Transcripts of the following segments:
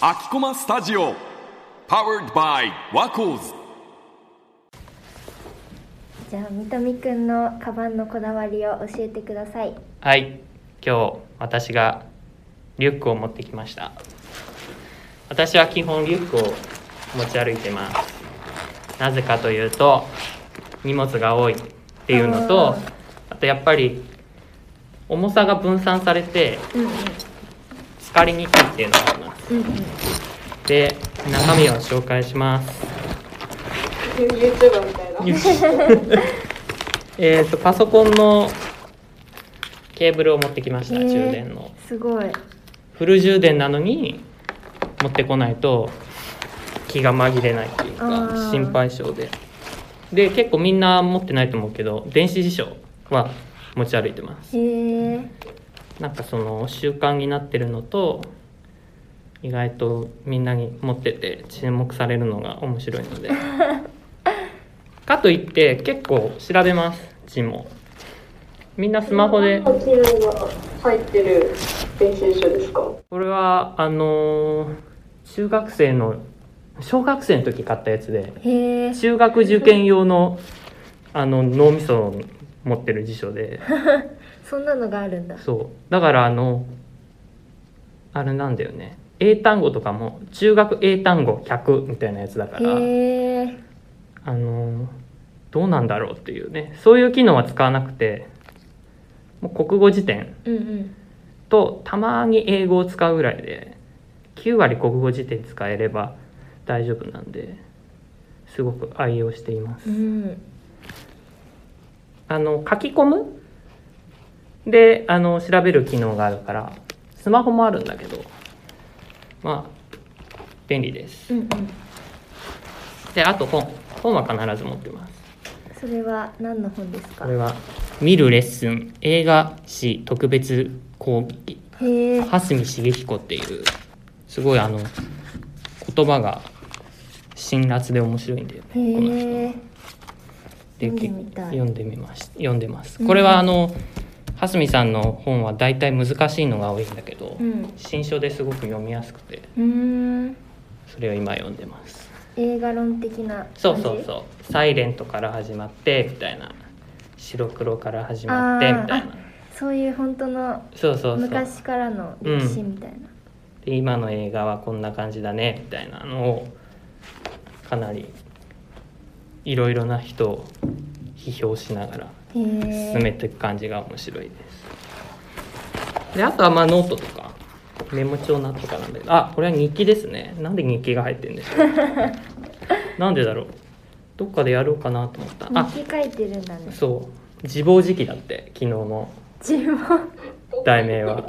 アキコマスタジオ Powered by ワコーズじゃあ三富くんのカバンのこだわりを教えてください。はい今日私がリュックを持ってきました。私は基本リュックを持ち歩いてます。なぜかというと荷物が多いっていうのとあとやっぱり重さが分散されてうんうん疲れにくいっていうのがありますうんうんで中身を紹介します。YouTuber みたいな。えっとパソコンのケーブルを持ってきましたへー充電の。すごい。フル充電なのに持ってこないと気が紛れないっていうあかー。心配性で。で結構みんな持ってないと思うけど電子辞書は持ち歩いてます。へえなんかその習慣になってるのと意外とみんなに持ってて注目されるのが面白いので。かといって結構調べます字も。みんなスマホで。機能が入ってる電子辞書ですか？これはあのー中学生の小学生の時買ったやつで中学受験用のあの脳みそを持ってる辞書で そんなのがあるんだ。そう。だからあのあれなんだよね。英単語とかも中学英単語100みたいなやつだから。あのどうなんだろうっていうね。そういう機能は使わなくてもう国語辞典とたまに英語を使うぐらいで9割国語辞典使えれば大丈夫なんですごく愛用しています。うん。あの書き込むであの調べる機能があるからスマホもあるんだけどまあ便利です。うんうん。であと本。本は必ず持ってます。それは何の本ですか？これは「見るレッスン。映画史特別講義。蓮見茂彦」っていうすごいあの言葉が辛辣で面白いんだよねこの人。で読んでみたい。読んでみまし読んでますこれはあの蓮見さんの本は大体難しいのが多いんだけど、うん。新書ですごく読みやすくてそれを今読んでます。映画論的なそうそうそう「サイレントから始まってみたいな。白黒から始まってみたいな。そういう本当のそうそうそう。昔からの歴史みたいな、で今の映画はこんな感じだねみたいなのをかなりいろいろな人を批評しながら進めていく感じが面白いです。であとはまあノートとか。メモ帳なとかなんであこれは日記ですね。なんで日記が入ってるんでしょう。なんでだろう。どっかでやろうかなと思った。あ日記書いてるんだね。そう。自暴自棄だって昨日の。自分題名は。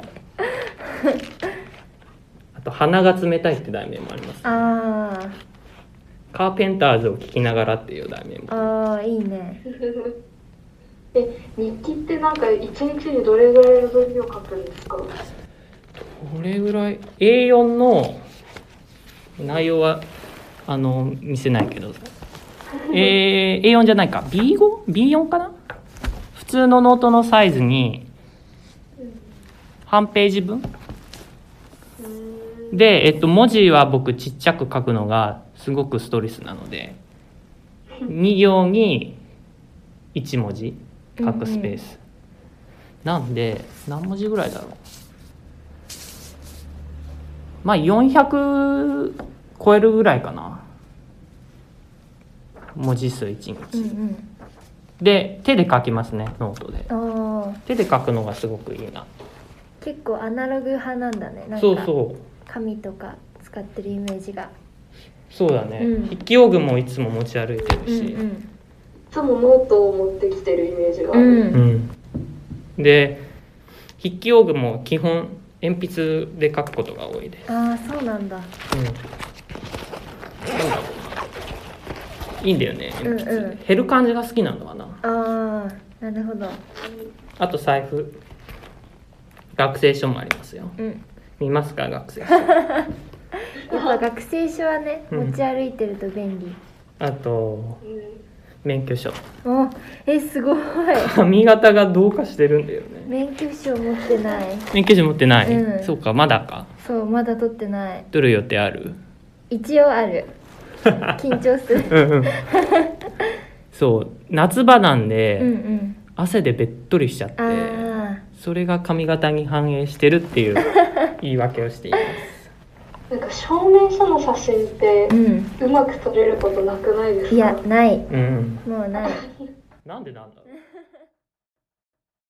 あと「鼻が冷たい」って題名もありますあカーペンターズを聞きながらっていう題名も。ーあーいいねえ、日記ってなんか一日にどれぐらいの分量書くんですか？これぐらい？A4 の内容はあの見せないけど、えー A4 じゃないか。B5?B4 かな？普通のノートのサイズに半ページ分？で、えっと、文字は僕ちっちゃく書くのがすごくストレスなので2行に1文字書くスペース、なんで何文字ぐらいだろう。まあ400超えるぐらいかな。文字数1日、うんうん。で手で書きますねノートで。手で書くのがすごくいいな。結構アナログ派なんだねなんか。そうそう。紙とか使ってるイメージが。そうだね、うん。筆記用具もいつも持ち歩いてるうんし、いつもノートを持ってきてるイメージがある。うん。うん、うんで筆記用具も基本鉛筆で書くことが多いです、ああそうなんだ。うん、なんだろうな。いいんだよね鉛筆、うん。うん減る感じが好きなのかな。ああなるほど。あと財布。学生証もありますよ。うん。見ますか学生証？やっぱ学生証はねうん。持ち歩いてると便利、あとうん免許証。おえすごい。髪型がどうかしてるんだよね。免許証持ってない。免許証持ってない、うん。そうかまだか。そうまだ取ってない。取る予定ある？一応ある。緊張する。うんうん。そう夏場なんで、うんうん。汗でべっとりしちゃってあそれが髪型に反映してるっていう言い訳をしていますなんか証明書の写真ってうまく撮れることなくないですか？いやない。うん。もうない。なんでなんだろう？